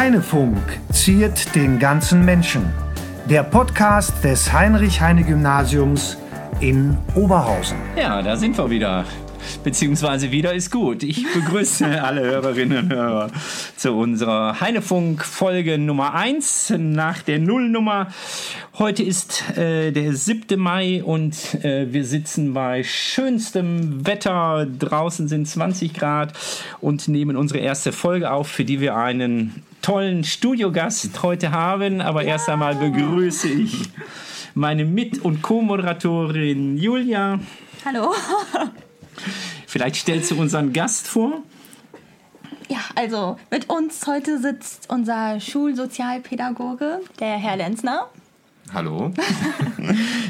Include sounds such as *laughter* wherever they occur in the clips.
Heinefunk ziert den ganzen Menschen. Der Podcast des Heinrich-Heine-Gymnasiums in Oberhausen. Ja, da sind wir wieder. Beziehungsweise wieder ist gut. Ich begrüße *laughs* alle Hörerinnen und Hörer zu unserer Heinefunk-Folge Nummer 1 nach der Nullnummer. Heute ist äh, der 7. Mai und äh, wir sitzen bei schönstem Wetter. Draußen sind 20 Grad und nehmen unsere erste Folge auf, für die wir einen tollen Studiogast heute haben. Aber erst einmal begrüße ich meine Mit- und Co-Moderatorin Julia. Hallo. Vielleicht stellst du unseren Gast vor. Ja, also mit uns heute sitzt unser Schulsozialpädagoge, der Herr Lenzner. Hallo. *laughs*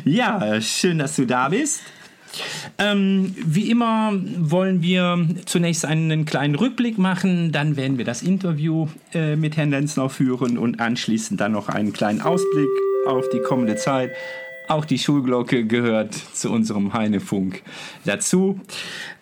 Ja, schön, dass du da bist. Ähm, wie immer wollen wir zunächst einen kleinen Rückblick machen, dann werden wir das Interview äh, mit Herrn Lenzner führen und anschließend dann noch einen kleinen Ausblick auf die kommende Zeit. Auch die Schulglocke gehört zu unserem Heinefunk dazu.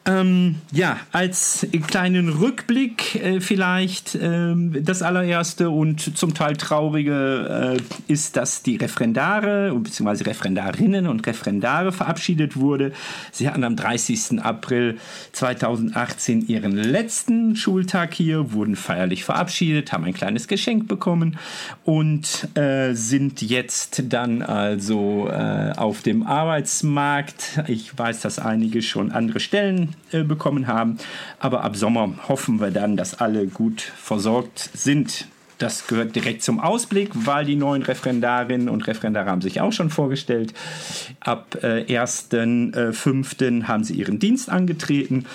Ähm, ja, als kleinen Rückblick äh, vielleicht ähm, das allererste und zum Teil traurige äh, ist, dass die Referendare bzw. Referendarinnen und Referendare verabschiedet wurde. Sie hatten am 30. April 2018 ihren letzten Schultag hier, wurden feierlich verabschiedet, haben ein kleines Geschenk bekommen und äh, sind jetzt dann also äh, auf dem Arbeitsmarkt. Ich weiß, dass einige schon andere Stellen äh, bekommen haben. Aber ab Sommer hoffen wir dann, dass alle gut versorgt sind. Das gehört direkt zum Ausblick, weil die neuen Referendarinnen und Referendare haben sich auch schon vorgestellt. Ab äh, 1.5. haben sie ihren Dienst angetreten.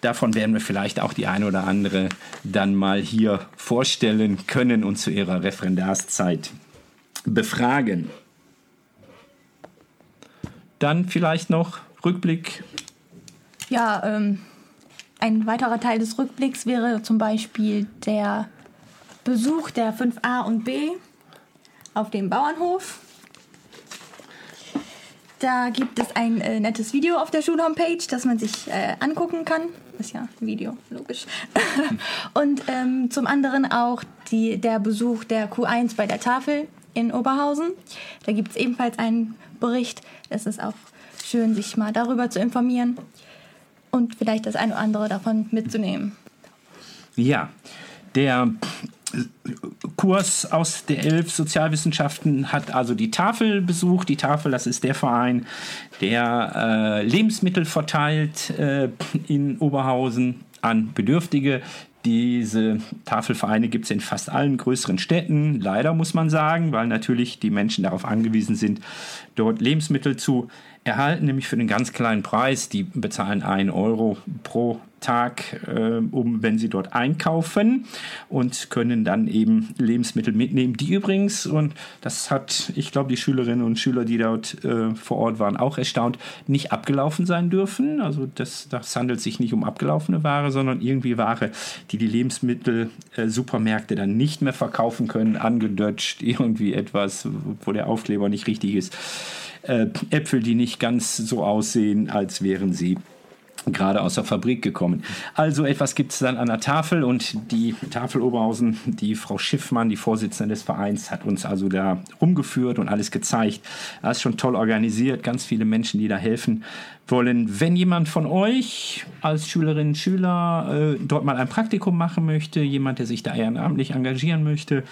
Davon werden wir vielleicht auch die eine oder andere dann mal hier vorstellen können und zu ihrer Referendarszeit befragen. Dann vielleicht noch Rückblick Ja, ähm, ein weiterer Teil des Rückblicks wäre zum Beispiel der Besuch der 5a und b auf dem Bauernhof. Da gibt es ein äh, nettes Video auf der Schulhomepage, das man sich äh, angucken kann. Ist ja ein Video, logisch. *laughs* und ähm, zum anderen auch die, der Besuch der Q1 bei der Tafel in Oberhausen. Da gibt es ebenfalls einen Bericht. Es ist auch schön, sich mal darüber zu informieren und vielleicht das eine oder andere davon mitzunehmen. Ja, der Kurs aus der Elf Sozialwissenschaften hat also die Tafel besucht. Die Tafel, das ist der Verein, der äh, Lebensmittel verteilt äh, in Oberhausen an Bedürftige. Diese Tafelvereine gibt es in fast allen größeren Städten, leider muss man sagen, weil natürlich die Menschen darauf angewiesen sind, dort Lebensmittel zu erhalten, nämlich für einen ganz kleinen Preis. Die bezahlen 1 Euro pro Tag, äh, um, wenn sie dort einkaufen und können dann eben Lebensmittel mitnehmen, die übrigens, und das hat, ich glaube, die Schülerinnen und Schüler, die dort äh, vor Ort waren, auch erstaunt, nicht abgelaufen sein dürfen. Also das, das handelt sich nicht um abgelaufene Ware, sondern irgendwie Ware, die die Lebensmittel-Supermärkte dann nicht mehr verkaufen können, angedutscht, *laughs* irgendwie etwas, wo der Aufkleber nicht richtig ist. Äh, Äpfel, die nicht ganz so aussehen, als wären sie gerade aus der Fabrik gekommen. Also etwas gibt es dann an der Tafel und die Tafel Oberhausen, die Frau Schiffmann, die Vorsitzende des Vereins, hat uns also da rumgeführt und alles gezeigt. Das ist schon toll organisiert, ganz viele Menschen, die da helfen wollen. Wenn jemand von euch als Schülerinnen und Schüler äh, dort mal ein Praktikum machen möchte, jemand, der sich da ehrenamtlich engagieren möchte,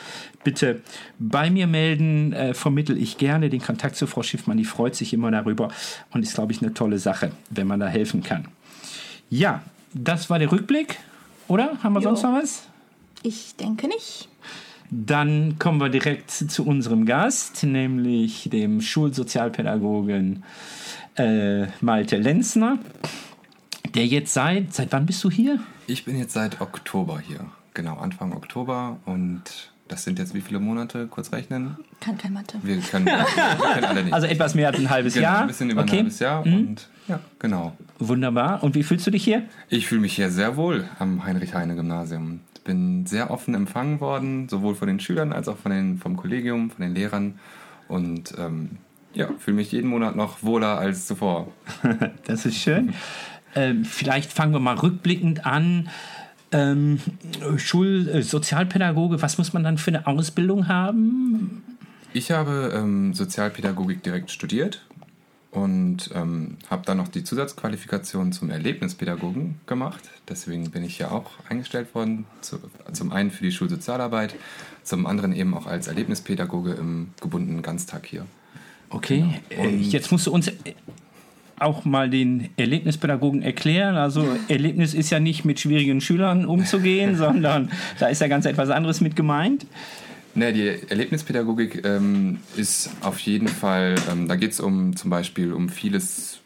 bitte bei mir melden, äh, vermittel ich gerne den Kontakt zu Frau Schiffmann, die freut sich immer darüber und ist, glaube ich, eine tolle Sache, wenn man da helfen kann. Ja, das war der Rückblick, oder? Haben wir Jo. sonst noch was? Ich denke nicht. Dann kommen wir direkt zu unserem Gast, nämlich dem Schulsozialpädagogen äh, Malte Lenzner, der jetzt seit, seit wann bist du hier? Ich bin jetzt seit Oktober hier. Genau, Anfang Oktober. Und das sind jetzt wie viele Monate? Kurz rechnen. Kann kein Mathe. Wir können, wir können alle nicht. Also etwas mehr als ein halbes genau, Jahr. ein bisschen über okay. ein halbes Jahr. Und ja, genau. Wunderbar. Und wie fühlst du dich hier? Ich fühle mich hier sehr wohl am Heinrich-Heine-Gymnasium. Ich bin sehr offen empfangen worden, sowohl von den Schülern als auch von den, vom Kollegium, von den Lehrern. Und ähm, ja, fühle mich jeden Monat noch wohler als zuvor. *laughs* Das ist schön. Ähm, vielleicht fangen wir mal rückblickend an. Ähm, Schul-, äh, Sozialpädagoge, was muss man dann für eine Ausbildung haben? Ich habe ähm, Sozialpädagogik direkt studiert und ähm, habe dann noch die Zusatzqualifikation zum Erlebnispädagogen gemacht. Deswegen bin ich ja auch eingestellt worden. Zu, zum einen für die Schulsozialarbeit, zum anderen eben auch als Erlebnispädagoge im gebundenen Ganztag hier. Okay, äh, jetzt musst du uns auch mal den Erlebnispädagogen erklären. Also Erlebnis ist ja nicht mit schwierigen Schülern umzugehen, *laughs* sondern da ist ja ganz etwas anderes mit gemeint. Ne, die Erlebnispädagogik ähm, ist auf jeden Fall, ähm, da geht es um zum Beispiel um vieles,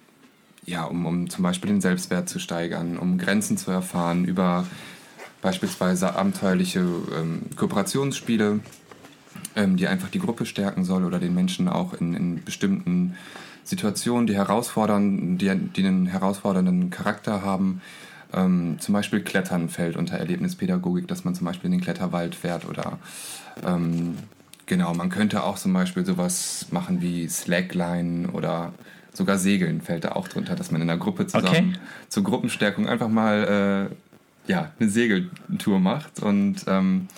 ja, um, um zum Beispiel den Selbstwert zu steigern, um Grenzen zu erfahren, über beispielsweise abenteuerliche ähm, Kooperationsspiele, ähm, die einfach die Gruppe stärken soll oder den Menschen auch in, in bestimmten Situationen, die herausfordern, die, die einen herausfordernden Charakter haben. Ähm, zum Beispiel Klettern fällt unter Erlebnispädagogik, dass man zum Beispiel in den Kletterwald fährt oder ähm, genau, man könnte auch zum Beispiel sowas machen wie Slackline oder sogar Segeln fällt da auch drunter, dass man in einer Gruppe zusammen okay. zur Gruppenstärkung einfach mal äh, ja, eine Segeltour macht und ähm,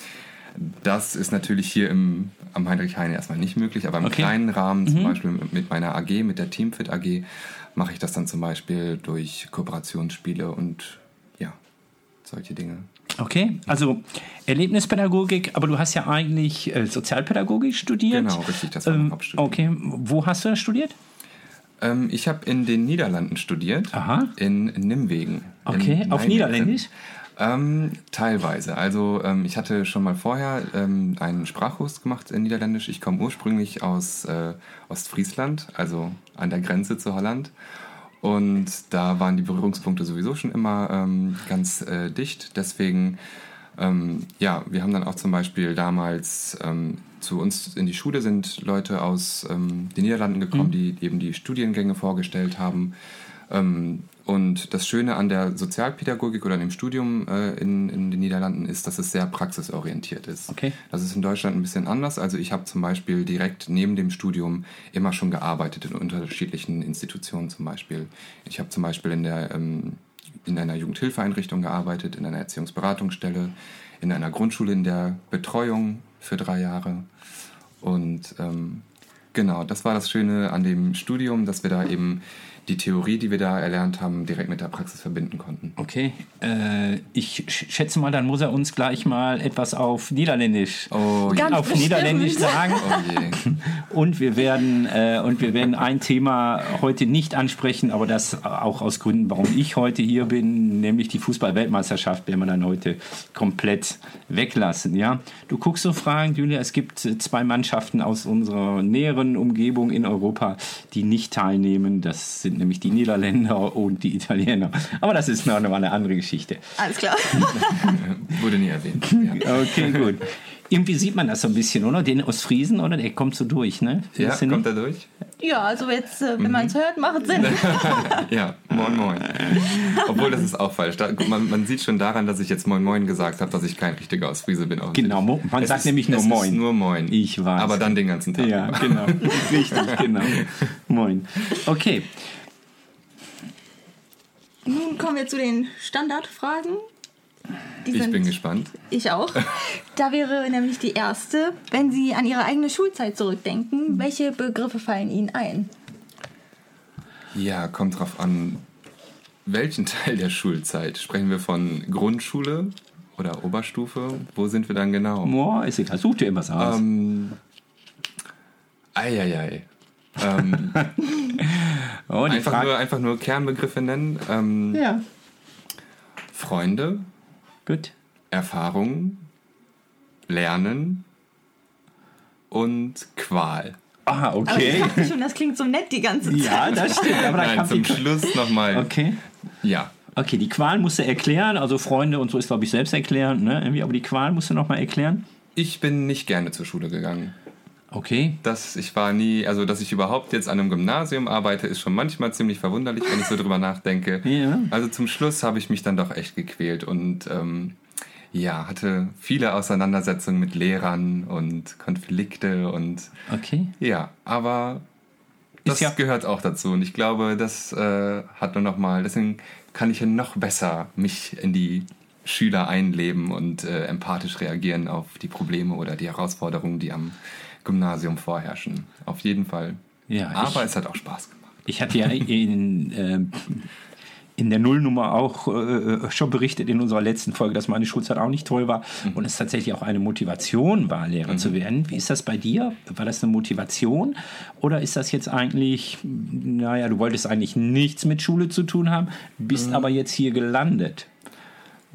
das ist natürlich hier im, am Heinrich Heine erstmal nicht möglich, aber im okay. kleinen Rahmen, mhm. zum Beispiel mit meiner AG, mit der Teamfit AG, mache ich das dann zum Beispiel durch Kooperationsspiele und ja, solche Dinge. Okay, also Erlebnispädagogik, aber du hast ja eigentlich äh, Sozialpädagogik studiert. Genau, richtig, das war ähm, Hauptstudium. Okay, wo hast du das studiert? Ähm, ich habe in den Niederlanden studiert. Aha. In Nimwegen. Okay, in auf Niederländisch? Ähm, teilweise. Also ähm, ich hatte schon mal vorher ähm, einen Sprachkurs gemacht in Niederländisch. Ich komme ursprünglich aus äh, Ostfriesland, also an der Grenze zu Holland. Und da waren die Berührungspunkte sowieso schon immer ähm, ganz äh, dicht. Deswegen, ähm, ja, wir haben dann auch zum Beispiel damals ähm, zu uns in die Schule sind Leute aus den Niederlanden gekommen, mhm. die eben die Studiengänge vorgestellt haben. Ähm, und das Schöne an der Sozialpädagogik oder dem Studium äh, in, in, den Niederlanden ist, dass es sehr praxisorientiert ist. Okay. Das ist in Deutschland ein bisschen anders. Also ich habe zum Beispiel direkt neben dem Studium immer schon gearbeitet in unterschiedlichen Institutionen zum Beispiel. Ich habe zum Beispiel in, der, ähm, in einer Jugendhilfeeinrichtung gearbeitet, in einer Erziehungsberatungsstelle, in einer Grundschule in der Betreuung für drei Jahre. Und ähm, genau, das war das Schöne an dem Studium, dass wir da eben die Theorie, die wir da erlernt haben, direkt mit der Praxis verbinden konnten. Okay, äh, ich schätze mal, dann muss er uns gleich mal etwas auf Niederländisch, oh, auf Niederländisch sagen. Oh und wir werden äh, und wir werden ein Thema heute nicht ansprechen, aber das auch aus Gründen, warum ich heute hier bin, nämlich die Fußball-Weltmeisterschaft, werden wir dann heute komplett weglassen. Ja, du guckst so Fragen, Julia. Es gibt zwei Mannschaften aus unserer näheren Umgebung in Europa, die nicht teilnehmen. Das sind nämlich die Niederländer und die Italiener. Aber das ist noch eine andere Geschichte. Alles klar. *laughs* Wurde nie erwähnt. Ja. Okay, gut. Irgendwie sieht man das so ein bisschen, oder? Den Ostfriesen, oder? Der kommt so durch, ne? Findest ja, kommt er durch? Ja, also jetzt, äh, wenn mhm. man es hört, macht es Sinn. *laughs* ja, moin moin. Obwohl, das ist auch falsch. Da, man, man, sieht schon daran, dass ich jetzt moin moin gesagt habe, dass ich kein richtiger Ostfriese bin. Genau, man es sagt ist, nämlich nur moin. nur moin. Ich weiß. Aber dann den ganzen Tag. Ja, genau. *laughs* Richtig, genau. Moin. Okay. Nun kommen wir zu den Standardfragen. Die ich bin gespannt. Ich auch. Da wäre nämlich die erste, wenn Sie an Ihre eigene Schulzeit zurückdenken, welche Begriffe fallen Ihnen ein? Ja, kommt drauf an, welchen *laughs* Teil der Schulzeit. Sprechen wir von Grundschule oder Oberstufe? Wo sind wir dann genau? Boah, ist egal, such dir immer was aus. Ähm, Eieiei. Ähm, *laughs* oh, einfach, nur, einfach nur Kernbegriffe nennen. Ähm, ja. Freunde. Gut. Erfahrungen. Lernen. Und Qual. Ah, okay. Aber ich schon, das klingt so nett die ganze Zeit. Ja, das stimmt. Aber Nein, zum Schluss nochmal. Okay. Ja. Okay, die Qual musst du erklären. Also Freunde und so ist, glaube ich, selbst erklären. Ne? Aber die Qual musst du nochmal erklären. Ich bin nicht gerne zur Schule gegangen. Okay. Dass ich war nie, also dass ich überhaupt jetzt an einem Gymnasium arbeite, ist schon manchmal ziemlich verwunderlich, wenn ich so drüber nachdenke. *laughs* Ja. Also zum Schluss habe ich mich dann doch echt gequält und ähm, ja, hatte viele Auseinandersetzungen mit Lehrern und Konflikte und okay. ja, aber das ja gehört auch dazu und ich glaube, das äh, hat nur noch mal, deswegen kann ich ja noch besser mich in die Schüler einleben und äh, empathisch reagieren auf die Probleme oder die Herausforderungen, die am Gymnasium vorherrschen. Auf jeden Fall. Ja, Aber ich- es hat auch Spaß gemacht. Ich hatte ja in, äh, in der Nullnummer auch äh, schon berichtet in unserer letzten Folge, dass meine Schulzeit auch nicht toll war und es tatsächlich auch eine Motivation war, Lehrer zu werden. Wie ist das bei dir? War das eine Motivation oder ist das jetzt eigentlich, naja, du wolltest eigentlich nichts mit Schule zu tun haben, bist aber jetzt hier gelandet?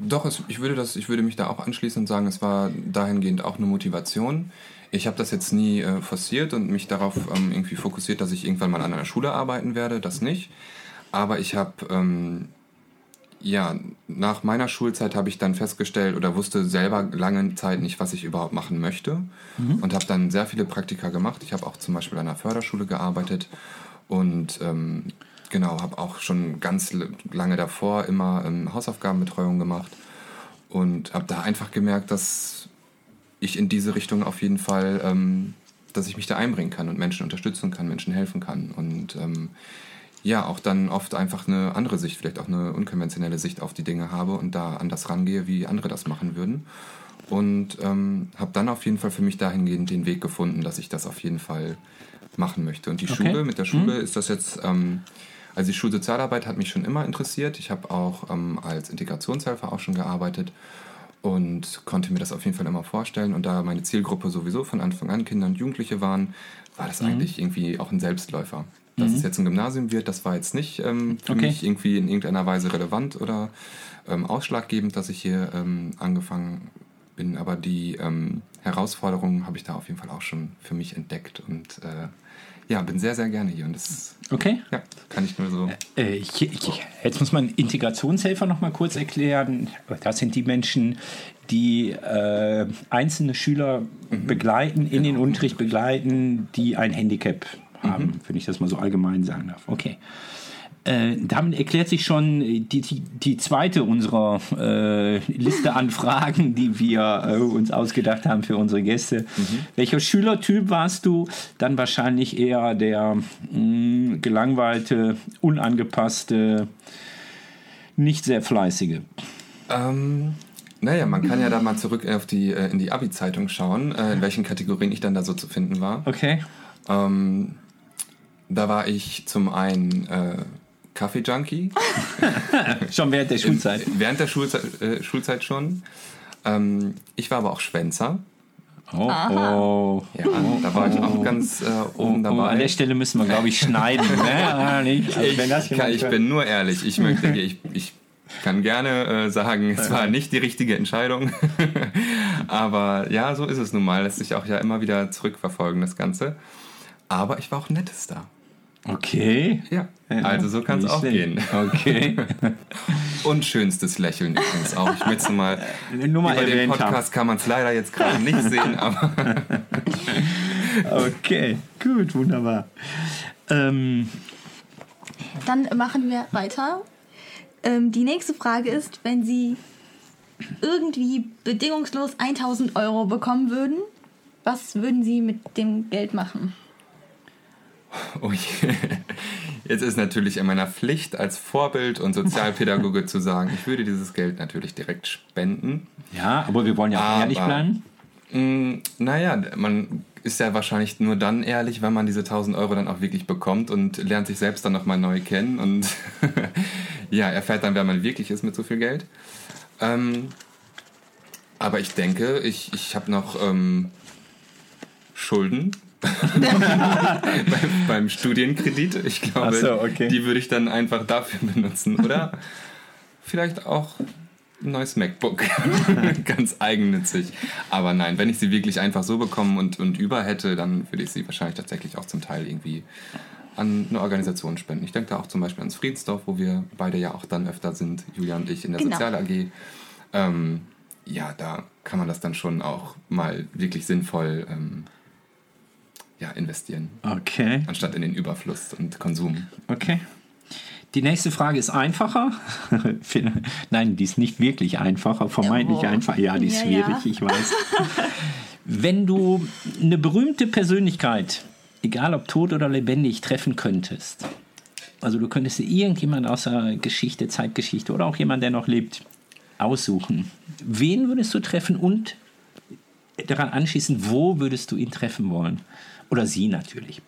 Doch, es, ich, würde das, ich würde mich da auch anschließend sagen, es war dahingehend auch eine Motivation. Ich habe das jetzt nie äh, forciert und mich darauf ähm, irgendwie fokussiert, dass ich irgendwann mal an einer Schule arbeiten werde, das nicht. Aber ich habe, ähm, ja, nach meiner Schulzeit habe ich dann festgestellt oder wusste selber lange Zeit nicht, was ich überhaupt machen möchte und habe dann sehr viele Praktika gemacht. Ich habe auch zum Beispiel an einer Förderschule gearbeitet und ähm, genau, habe auch schon ganz lange davor immer ähm, Hausaufgabenbetreuung gemacht und habe da einfach gemerkt, dass ich in diese Richtung auf jeden Fall, ähm, dass ich mich da einbringen kann und Menschen unterstützen kann, Menschen helfen kann und ähm, ja, auch dann oft einfach eine andere Sicht, vielleicht auch eine unkonventionelle Sicht auf die Dinge habe und da anders rangehe, wie andere das machen würden. Und ähm, habe dann auf jeden Fall für mich dahingehend den Weg gefunden, dass ich das auf jeden Fall machen möchte. Und die Okay. Schule, mit der Schule ist das jetzt, ähm, also die Schulsozialarbeit hat mich schon immer interessiert. Ich habe auch ähm, als Integrationshelfer auch schon gearbeitet und konnte mir das auf jeden Fall immer vorstellen. Und da meine Zielgruppe sowieso von Anfang an Kinder und Jugendliche waren, war das eigentlich irgendwie auch ein Selbstläufer. Dass es jetzt ein Gymnasium wird, das war jetzt nicht ähm, für Okay. mich irgendwie in irgendeiner Weise relevant oder ähm, ausschlaggebend, dass ich hier ähm, angefangen bin. Aber die ähm, Herausforderungen habe ich da auf jeden Fall auch schon für mich entdeckt und äh, ja, bin sehr, sehr gerne hier. Und das Okay. ja, kann ich nur so. Äh, ich, ich, jetzt muss man Integrationshelfer noch mal kurz erklären. Das sind die Menschen, die äh, einzelne Schüler begleiten, in den Unterricht begleiten, die ein Handicap haben, wenn ich das mal so allgemein sagen darf. Okay. Äh, damit erklärt sich schon die, die, die zweite unserer äh, Liste an Fragen, die wir äh, uns ausgedacht haben für unsere Gäste. Welcher Schülertyp warst du? Dann wahrscheinlich eher der mh, gelangweilte, unangepasste, nicht sehr fleißige. Ähm, naja, man kann ja da mal zurück auf die, äh, in die Abi-Zeitung schauen, äh, in welchen Kategorien ich dann da so zu finden war. Okay. Ähm, da war ich zum einen äh, Kaffee-Junkie. *laughs* Schon während der Schulzeit. Während der Schulzeit, äh, Schulzeit schon. Ähm, ich war aber auch Schwänzer. Oh, oh. Ja, da war ich auch ganz äh, oben Oh, an dabei. der Stelle müssen wir, glaube ich, schneiden. *laughs* ne? Ah, nicht? Also, wenn das ich, kann, ich bin nur ehrlich. Ich möchte, *laughs* ich, ich kann gerne äh, sagen, es war nicht die richtige Entscheidung. Aber ja, so ist es nun mal. Lässt sich auch ja immer wieder zurückverfolgen, das Ganze. Aber ich war auch ein nettes da. Okay. Ja, also so kann es auch schlecht. gehen. Okay. *laughs* Und schönstes Lächeln übrigens auch. Ich möchte es mal, Nur mal über den erwähnt haben. Podcast kann man es leider jetzt gerade nicht *laughs* sehen, aber Okay, gut, wunderbar. Ähm, Dann machen wir weiter. Ähm, die nächste Frage ist, wenn Sie irgendwie bedingungslos 1000 Euro bekommen würden, was würden Sie mit dem Geld machen? Ui. Jetzt ist natürlich in meiner Pflicht als Vorbild und Sozialpädagoge zu sagen, ich würde dieses Geld natürlich direkt spenden. ja, aber wir wollen ja auch Aber- ehrlich bleiben. Mm, naja, man ist ja wahrscheinlich nur dann ehrlich, wenn man diese 1000 Euro dann auch wirklich bekommt und lernt sich selbst dann nochmal neu kennen und *laughs* ja, erfährt dann, wer man wirklich ist mit so viel Geld. Ähm, aber ich denke, ich, ich habe noch ähm, Schulden beim, *laughs* beim Studienkredit. Ich glaube, so, okay. die würde ich dann einfach dafür benutzen. Oder vielleicht auch ein neues MacBook. *laughs* Ganz eigennützig. Aber nein, wenn ich sie wirklich einfach so bekommen und, und über hätte, dann würde ich sie wahrscheinlich tatsächlich auch zum Teil irgendwie an eine Organisation spenden. Ich denke da auch zum Beispiel ans Friedsdorf, wo wir beide ja auch dann öfter sind, Julia und ich in der Genau. Sozial AG. Ähm, ja, da kann man das dann schon auch mal wirklich sinnvoll ähm, ja, investieren, Okay, anstatt in den Überfluss und Konsum. okay. Die nächste Frage ist einfacher. *laughs* Nein, die ist nicht wirklich einfacher, vermeintlich Oh. einfach. Ja, die ist Ja, schwierig, ja. ich weiß. Wenn du eine berühmte Persönlichkeit, egal ob tot oder lebendig, treffen könntest, also du könntest dir irgendjemand aus der Geschichte, Zeitgeschichte oder auch jemand, der noch lebt, aussuchen, wen würdest du treffen und daran anschließend, wo würdest du ihn treffen wollen? Oder sie natürlich.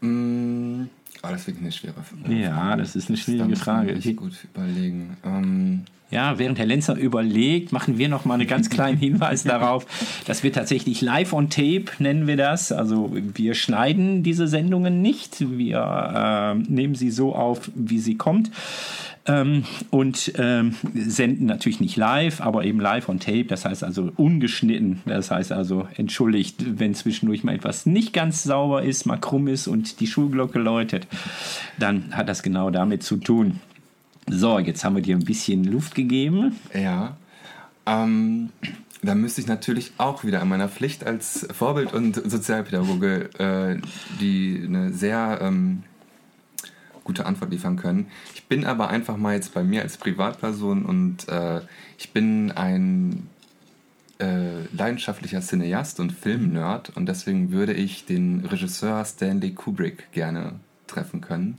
Mm, oh, das wird eine schwere Frage. Ja, das ist eine schwierige Frage. echt gut überlegen. Ähm, Ja, während Herr Lenzer überlegt, machen wir noch mal einen ganz kleinen *laughs* Hinweis darauf, dass wir tatsächlich live on tape nennen wir das. Also wir schneiden diese Sendungen nicht, wir äh, nehmen sie so auf, wie sie kommt. Ähm, und ähm, senden natürlich nicht live, aber eben live on tape, das heißt also ungeschnitten. Das heißt also, entschuldigt, wenn zwischendurch mal etwas nicht ganz sauber ist, mal krumm ist und die Schulglocke läutet, dann hat das genau damit zu tun. So, jetzt haben wir dir ein bisschen Luft gegeben. Ja. Ähm, da müsste ich natürlich auch wieder an meiner Pflicht als Vorbild und Sozialpädagoge äh, die eine sehr ähm, gute Antwort liefern können. Ich bin aber einfach mal jetzt bei mir als Privatperson und äh, ich bin ein äh, leidenschaftlicher Cineast und Filmnerd und deswegen würde ich den Regisseur Stanley Kubrick gerne treffen können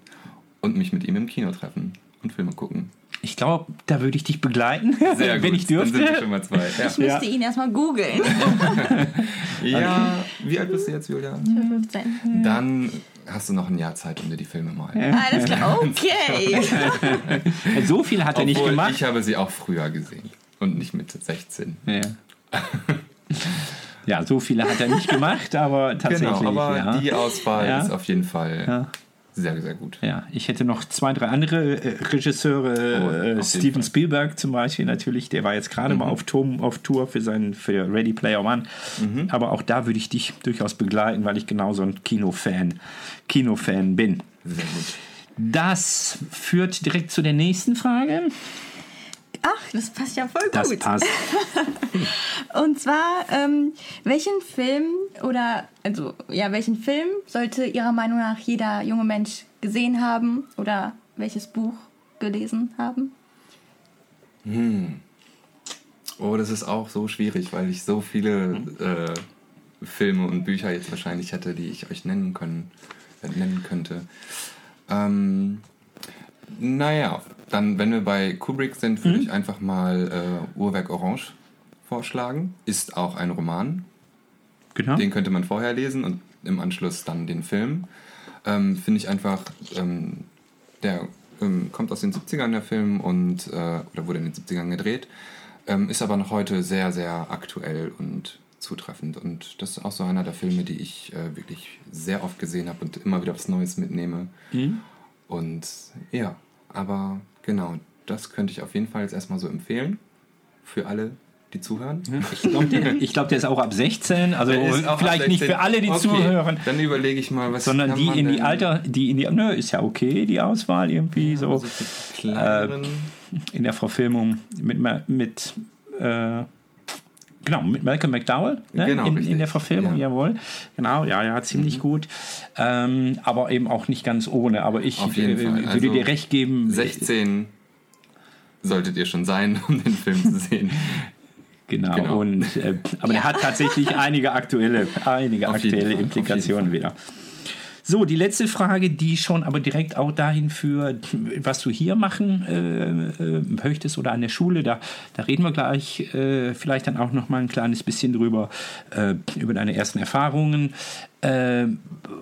und mich mit ihm im Kino treffen und Filme gucken. Ich glaube, da würde ich dich begleiten, Sehr *laughs* wenn gut. ich dürfte. Dann sind wir schon mal zwei. Ja. Ich müsste ihn erstmal googeln. *laughs* Ja, wie alt bist du jetzt, Julia? 15. Dann hast du noch ein Jahr Zeit, um dir die Filme mal. Alles klar, okay. *laughs* So viel hat er nicht Obwohl, gemacht. Ich habe sie auch früher gesehen und nicht mit 16. Ja. ja, so viele hat er nicht gemacht, aber tatsächlich. Genau, aber ja. die Auswahl Ja. ist auf jeden Fall Ja. Sehr, sehr gut. Ja, ich hätte noch zwei, drei andere äh, Regisseure. Oh, äh, Steven. Spielberg zum Beispiel natürlich, der war jetzt gerade mal auf Tour, auf Tour für seinen für Ready Player One. Aber auch da würde ich dich durchaus begleiten, weil ich genau so ein Kinofan, Kinofan bin. Sehr gut. Das führt direkt zu der nächsten Frage. Ach, das passt ja voll Das gut. passt. *laughs* Und zwar, ähm, welchen Film oder, also, ja, welchen Film sollte Ihrer Meinung nach jeder junge Mensch gesehen haben oder welches Buch gelesen haben? Oh, das ist auch so schwierig, weil ich so viele äh, Filme und Bücher jetzt wahrscheinlich hätte, die ich euch nennen können, äh, nennen könnte. Ähm, naja, dann, wenn wir bei Kubrick sind, würde ich einfach mal äh, Uhrwerk Orange vorschlagen. Ist auch ein Roman. Genau. Den könnte man vorher lesen und im Anschluss dann den Film. Ähm, Finde ich einfach, ähm, der ähm, kommt aus den 70ern, der Film, und, äh, oder wurde in den 70ern gedreht, ähm, ist aber noch heute sehr, sehr aktuell und zutreffend. Und das ist auch so einer der Filme, die ich äh, wirklich sehr oft gesehen habe und immer wieder was Neues mitnehme. Und ja, aber genau, das könnte ich auf jeden Fall jetzt erstmal so empfehlen für alle, die zuhören. Ich glaube, der, glaub, der ist auch ab 16, also ab vielleicht nicht 16. für alle, die Okay, zuhören, Dann überlege ich mal, was sondern die in die Alter, die in die, nö, ist ja okay, die Auswahl irgendwie so Also kleineren. in der Verfilmung mit, mit äh, genau, mit Malcolm McDowell ne? Genau, in, in der Verfilmung, Ja. jawohl. Genau, ja, ja, ziemlich gut. Ähm, aber eben auch nicht ganz ohne. Aber ich äh, würde Also dir recht geben. 16 solltet ihr schon sein, um den Film zu sehen. Genau. Genau. Und, äh, aber der Ja. hat tatsächlich *laughs* einige aktuelle, einige Auf aktuelle Implikationen wieder. So, die letzte Frage, die schon aber direkt auch dahin führt, was du hier machen äh, äh, möchtest oder an der Schule. Da, da reden wir gleich äh, vielleicht dann auch noch mal ein kleines bisschen drüber, äh, über deine ersten Erfahrungen. Äh,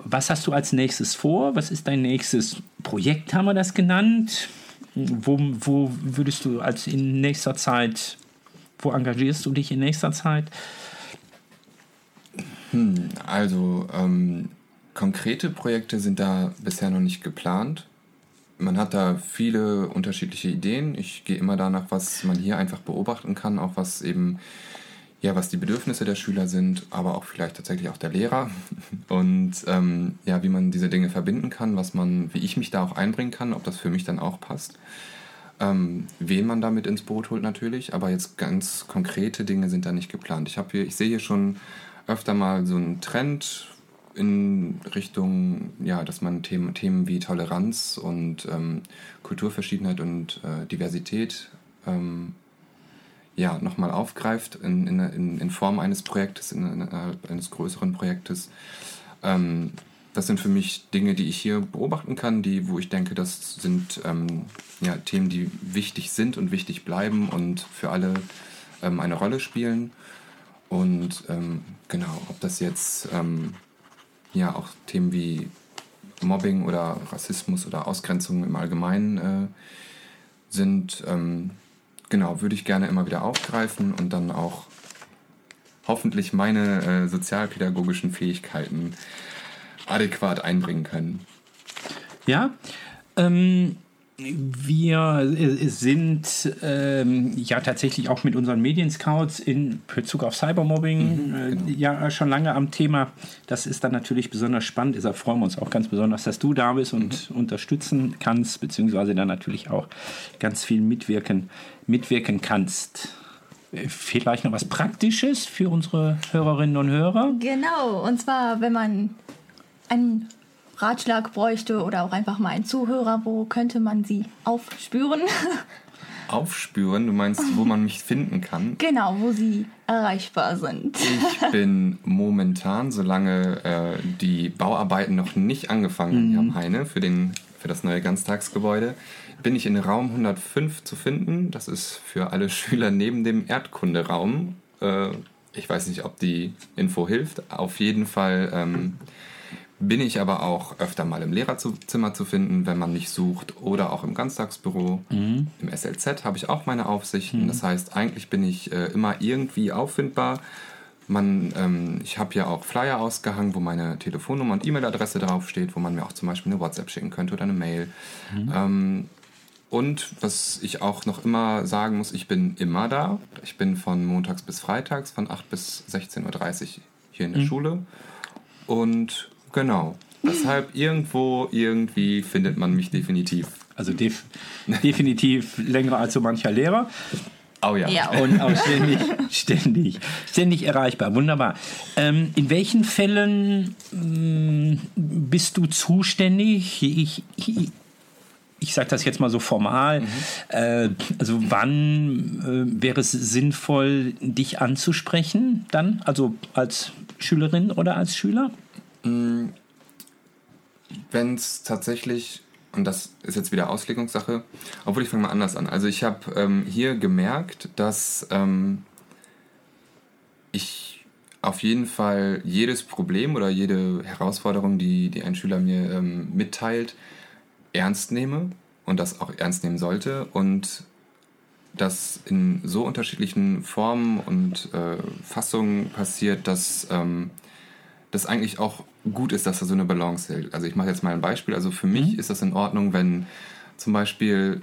was hast du als nächstes vor? Was ist dein nächstes Projekt, haben wir das genannt? Wo, wo würdest du als in nächster Zeit, wo engagierst du dich in nächster Zeit? Also, ähm, konkrete Projekte sind da bisher noch nicht geplant. Man hat da viele unterschiedliche Ideen. Ich gehe immer danach, was man hier einfach beobachten kann, auch was eben, ja, was die Bedürfnisse der Schüler sind, aber auch vielleicht tatsächlich auch der Lehrer. *laughs* Und ähm, ja, wie man diese Dinge verbinden kann, was man, wie ich mich da auch einbringen kann, ob das für mich dann auch passt. Ähm, wen man damit ins Boot holt natürlich, aber jetzt ganz konkrete Dinge sind da nicht geplant. Ich habe hier, ich sehe hier schon öfter mal so einen Trend in Richtung, ja, dass man Themen, Themen wie Toleranz und ähm, Kulturverschiedenheit und äh, Diversität ähm, ja, nochmal aufgreift in, in, in, Form eines Projektes, in, in, eines größeren Projektes. Ähm, das sind für mich Dinge, die ich hier beobachten kann, die, wo ich denke, das sind ähm, ja, Themen, die wichtig sind und wichtig bleiben und für alle ähm, eine Rolle spielen. Und ähm, genau, ob das jetzt ähm, ja auch Themen wie Mobbing oder Rassismus oder Ausgrenzung im Allgemeinen äh, sind, ähm, genau, würde ich gerne immer wieder aufgreifen und dann auch hoffentlich meine äh, sozialpädagogischen Fähigkeiten adäquat einbringen können. Ja, ähm, wir äh, sind ähm, ja tatsächlich auch mit unseren Medienscouts in Bezug auf Cybermobbing mhm, äh, genau. äh, ja schon lange am Thema. Das ist dann natürlich besonders spannend. Deshalb freuen wir uns auch ganz besonders, dass du da bist und mhm. unterstützen kannst, beziehungsweise dann natürlich auch ganz viel mitwirken, mitwirken kannst. Äh, vielleicht noch was Praktisches für unsere Hörerinnen und Hörer? Genau, und zwar, wenn man einen Ratschlag bräuchte oder auch einfach mal einen Zuhörer, wo könnte man sie aufspüren? *laughs* Aufspüren? Du meinst, wo man mich finden kann? Genau, wo sie erreichbar sind. Ich *laughs* bin momentan, solange äh, die Bauarbeiten noch nicht angefangen mhm. haben, Heine, für, den, für das neue Ganztagsgebäude, bin ich in Raum 105 zu finden. Das ist für alle Schüler neben dem Erdkunderaum. Äh, ich weiß nicht, ob die Info hilft. Auf jeden Fall ähm, bin ich aber auch öfter mal im Lehrerzimmer zu finden, wenn man mich sucht, oder auch im Ganztagsbüro. Mhm. Im SLZ habe ich auch meine Aufsichten. Mhm. Das heißt, eigentlich bin ich äh, immer irgendwie auffindbar. Man, ähm, ich habe ja auch Flyer ausgehangen, wo meine Telefonnummer und E-Mail-Adresse draufsteht, wo man mir auch zum Beispiel eine WhatsApp schicken könnte oder eine Mail. Mhm. Ähm, und was ich auch noch immer sagen muss, ich bin immer da. Ich bin von montags bis freitags von 8 bis 16.30 Uhr hier in der mhm. Schule. Und Genau. Deshalb irgendwo, irgendwie findet man mich definitiv. Also def definitiv länger als so mancher Lehrer. Oh ja. ja. Und auch ständig, ständig, ständig erreichbar. Wunderbar. Ähm, in welchen Fällen ähm, bist du zuständig? Ich, ich, ich sage das jetzt mal so formal. Mhm. Äh, also wann äh, wäre es sinnvoll, dich anzusprechen dann? Also als Schülerin oder als Schüler? Mm, Wenn es tatsächlich, und das ist jetzt wieder Auslegungssache, obwohl ich fange mal anders an. Also ich habe ähm, hier gemerkt, dass ähm, ich auf jeden Fall jedes Problem oder jede Herausforderung, die, die ein Schüler mir ähm, mitteilt, ernst nehme und das auch ernst nehmen sollte und das in so unterschiedlichen Formen und äh, Fassungen passiert, dass ähm, das eigentlich auch gut ist, dass da so eine Balance hält. Also ich mache jetzt mal ein Beispiel. Also für mich mhm. ist das in Ordnung, wenn zum Beispiel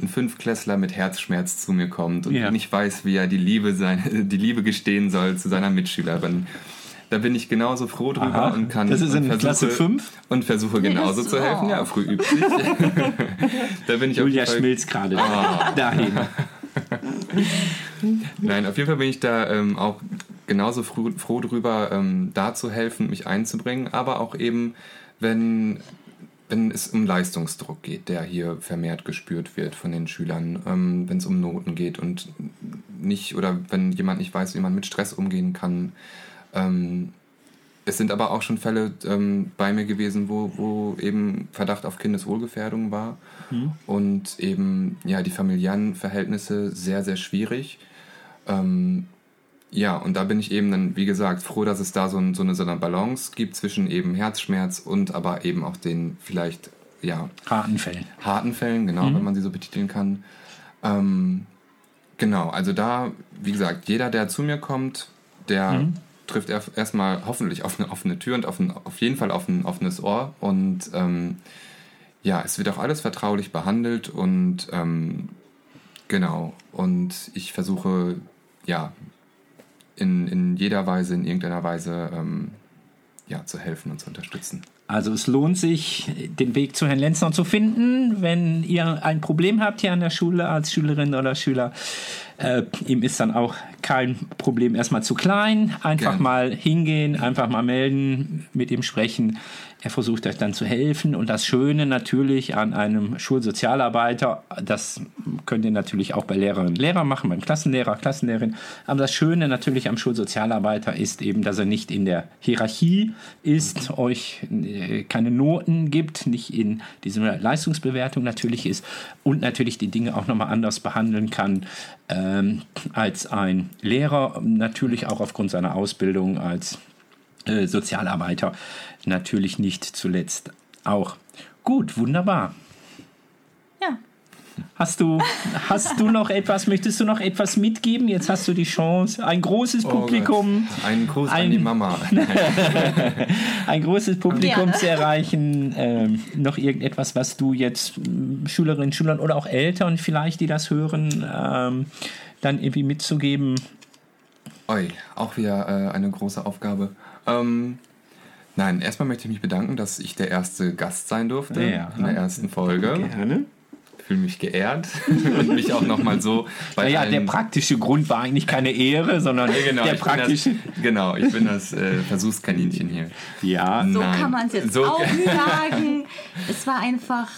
ein Fünfklässler mit Herzschmerz zu mir kommt und ja. nicht weiß, wie er die Liebe, seine, *laughs* die Liebe gestehen soll zu seiner Mitschülerin. Da bin ich genauso froh drüber Aha, und kann. Das ist in versuche, Klasse 5? Und versuche genauso yes. zu helfen. Oh. Ja, früh übt sich. *laughs* da bin ich Julia schmilzt gerade oh. dahin. *laughs* Nein, auf jeden Fall bin ich da ähm, auch genauso froh, froh drüber, ähm, da zu helfen, mich einzubringen, aber auch eben, wenn, wenn es um Leistungsdruck geht, der hier vermehrt gespürt wird von den Schülern, ähm, wenn es um Noten geht und nicht, oder wenn jemand nicht weiß, wie man mit Stress umgehen kann. Ähm, es sind aber auch schon Fälle ähm, bei mir gewesen, wo, wo eben Verdacht auf Kindeswohlgefährdung war mhm. und eben ja die familiären Verhältnisse sehr, sehr schwierig. Ähm, ja, und da bin ich eben dann, wie gesagt, froh, dass es da so, ein, so, eine, so eine Balance gibt zwischen eben Herzschmerz und aber eben auch den vielleicht, ja. Harten Fällen. Harten Fällen, genau, mhm. wenn man sie so betiteln kann. Ähm, genau, also da, wie gesagt, jeder, der zu mir kommt, der mhm. trifft erstmal hoffentlich auf eine offene Tür und auf, ein, auf jeden Fall auf ein offenes Ohr. Und ähm, ja, es wird auch alles vertraulich behandelt und ähm, genau. Und ich versuche, ja, in, in jeder Weise, in irgendeiner Weise ähm, ja, zu helfen und zu unterstützen. Also es lohnt sich, den Weg zu Herrn Lenzner zu finden, wenn ihr ein Problem habt hier an der Schule als Schülerin oder Schüler. Äh, ihm ist dann auch kein Problem erstmal zu klein. Einfach Gerne. mal hingehen, einfach mal melden, mit ihm sprechen. Er versucht euch dann zu helfen. Und das Schöne natürlich an einem Schulsozialarbeiter, das könnt ihr natürlich auch bei Lehrerinnen und Lehrern machen, beim Klassenlehrer, Klassenlehrerin. Aber das Schöne natürlich am Schulsozialarbeiter ist eben, dass er nicht in der Hierarchie ist, euch äh, keine Noten gibt, nicht in dieser Leistungsbewertung natürlich ist und natürlich die Dinge auch nochmal anders behandeln kann ähm, als ein Lehrer, natürlich auch aufgrund seiner Ausbildung als äh, Sozialarbeiter, natürlich nicht zuletzt auch. Gut, wunderbar. Ja. Hast du, hast du noch etwas, möchtest du noch etwas mitgeben? Jetzt hast du die Chance, ein großes Publikum. Oh Ein Gruß an die Mama. *laughs* ein großes Publikum Gerne. zu erreichen. Ähm, noch irgendetwas, was du jetzt m, Schülerinnen, Schülern oder auch Eltern vielleicht, die das hören, ähm, dann irgendwie mitzugeben? Oi, auch wieder äh, eine große Aufgabe. Ähm, nein, erstmal möchte ich mich bedanken, dass ich der erste Gast sein durfte Ja. in der ersten Folge. Gerne. Ich fühle mich geehrt *laughs* und mich auch nochmal so bei Naja, der praktische Grund war eigentlich keine Ehre, sondern *laughs* Ja, genau, der ich bin praktische. das, genau, ich bin das äh, Versuchskaninchen hier. Ja, So Nein. kann man es jetzt So- auch *laughs* sagen. Es war einfach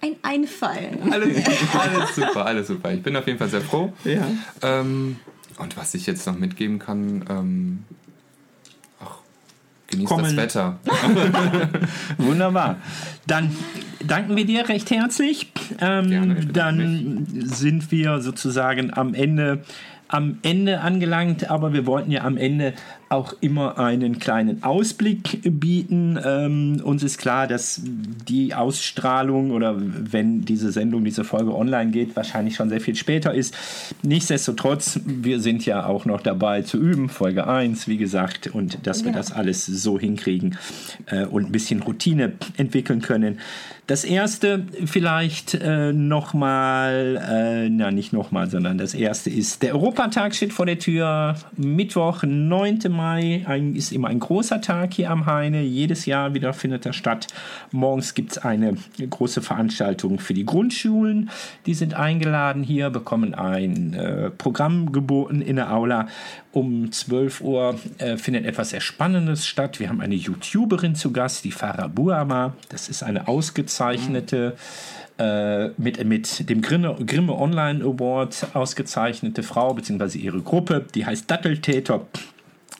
ein Einfall. Alles, alles super, alles super. Ich bin auf jeden Fall sehr froh. ja. Ähm, und was ich jetzt noch mitgeben kann, ähm, ach, genießt Kommen. das Wetter. Wunderbar. Dann danken wir dir recht herzlich. Ähm, Gerne, dann sind wir sozusagen am Ende, am Ende angelangt, aber wir wollten ja am Ende auch immer einen kleinen Ausblick bieten. Ähm, uns ist klar, dass die Ausstrahlung oder wenn diese Sendung, diese Folge online geht, wahrscheinlich schon sehr viel später ist. Nichtsdestotrotz, wir sind ja auch noch dabei zu üben, Folge 1, wie gesagt, und dass wir Genau. das alles so hinkriegen äh, und ein bisschen Routine entwickeln können. Das erste vielleicht äh, nochmal, äh, na nicht nochmal, sondern das erste ist, der Europatag steht vor der Tür. Mittwoch, 9. Mai, ein, ist immer ein großer Tag hier am Heine. Jedes Jahr wieder findet er statt. Morgens gibt es eine große Veranstaltung für die Grundschulen. Die sind eingeladen hier, bekommen ein äh, Programm geboten in der Aula. Um 12 Uhr äh, findet etwas sehr Spannendes statt. Wir haben eine YouTuberin zu Gast, die Farah Buama. Das ist eine ausgezeichnete, äh, mit, mit dem Grimme, Grimme Online Award ausgezeichnete Frau, beziehungsweise ihre Gruppe, die heißt Datteltäter.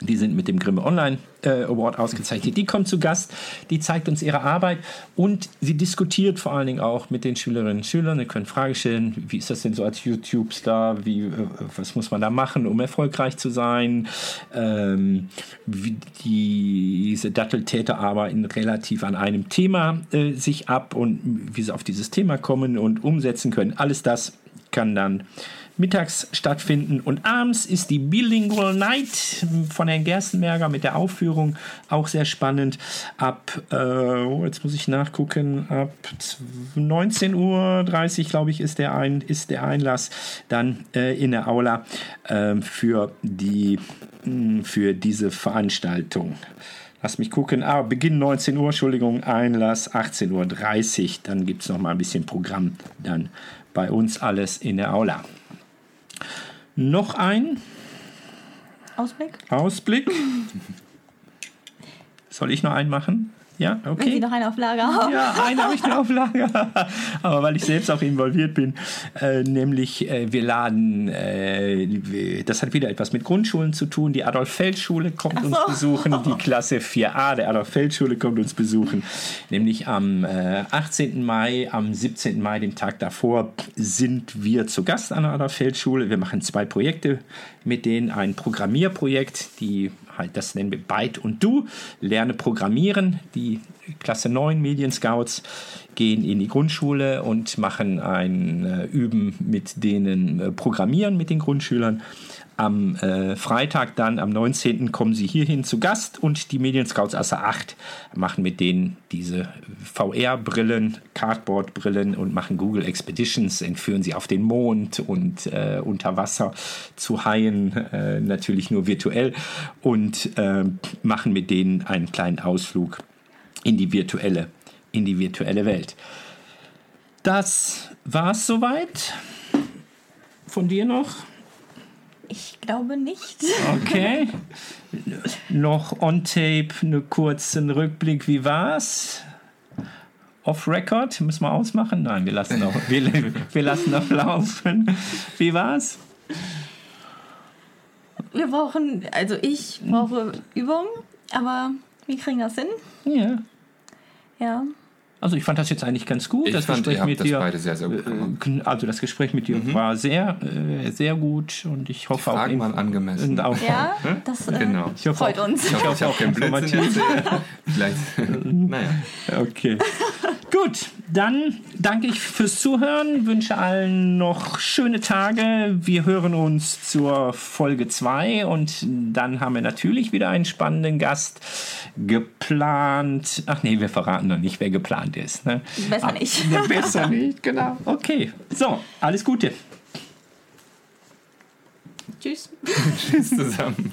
Die sind mit dem Grimme Online äh, Award ausgezeichnet. Die kommt zu Gast, die zeigt uns ihre Arbeit und sie diskutiert vor allen Dingen auch mit den Schülerinnen und Schülern. Sie können Fragen stellen, wie ist das denn so als YouTube-Star? Wie, äh, was muss man da machen, um erfolgreich zu sein? Ähm, wie diese Datteltäter arbeiten relativ an einem Thema äh, sich ab und wie sie auf dieses Thema kommen und umsetzen können. Alles das kann dann mittags stattfinden und abends ist die Bilingual Night von Herrn Gerstenberger mit der Aufführung auch sehr spannend. Ab, äh, oh, jetzt muss ich nachgucken, ab 19.30 Uhr, glaube ich, ist der, Ein, ist der Einlass dann äh, in der Aula äh, für, die, mh, für diese Veranstaltung. Lass mich gucken. Ah, Beginn 19 Uhr, Entschuldigung, Einlass 18.30 Uhr. Dann gibt es noch mal ein bisschen Programm dann bei uns alles in der Aula. Noch ein Ausblick? Ausblick. *laughs* Soll ich noch einen machen? Ja, Wenn okay. Sie noch eine auf Lager haben. Ja, einen habe ich noch auf Lager. *laughs* Aber weil ich selbst auch involviert bin, äh, nämlich äh, wir laden, äh, das hat wieder etwas mit Grundschulen zu tun. Die Adolf-Feld-Schule kommt Ach uns so. besuchen, die Klasse 4a der Adolf-Feld-Schule kommt uns besuchen. *laughs* Nämlich am äh, 18. Mai, am 17. Mai, dem Tag davor, sind wir zu Gast an der Adolf-Feld-Schule. Wir machen zwei Projekte mit denen. Ein Programmierprojekt, die das nennen wir Byte und Du, lerne programmieren. Die Klasse 9 Medien Scouts gehen in die Grundschule und machen ein äh, Üben mit denen äh, Programmieren mit den Grundschülern. Am äh, Freitag dann, am 19. kommen sie hierhin zu Gast und die Medien Scouts Asse 8 machen mit denen diese VR-Brillen, Cardboard-Brillen und machen Google Expeditions, entführen sie auf den Mond und äh, unter Wasser zu Haien, äh, natürlich nur virtuell und äh, machen mit denen einen kleinen Ausflug in die virtuelle, in die virtuelle Welt. Das war's soweit. Von dir noch? Ich glaube nicht. Okay. noch on tape, einen kurzen Rückblick. Wie war's? off-record. Müssen wir ausmachen? Nein, wir lassen noch, wir, wir lassen noch laufen. Wie war's? Wir brauchen, also ich brauche Übung, aber wir kriegen das hin. Ja. Ja. Also ich fand das jetzt eigentlich ganz gut. Ich das fand, Gespräch ihr habt mit das dir. beide sehr, sehr gut gemacht. äh, Also das Gespräch mit dir war sehr, äh, sehr gut und ich hoffe auch, Fragen waren angemessen. und auch Ja, das äh, Genau. Ich hoffe freut auch- uns. Ich hoffe, ich habe keinen Blödsinn erzählt. Vielleicht, *laughs* naja. Okay. Gut, dann danke ich fürs Zuhören, wünsche allen noch schöne Tage. Wir hören uns zur Folge 2 und dann haben wir natürlich wieder einen spannenden Gast geplant. Ach nee, wir verraten noch nicht, wer geplant ist. Ne? Besser nicht. Ne, *laughs* Besser nicht, genau. Okay, so, alles Gute. Tschüss. *laughs* Tschüss zusammen.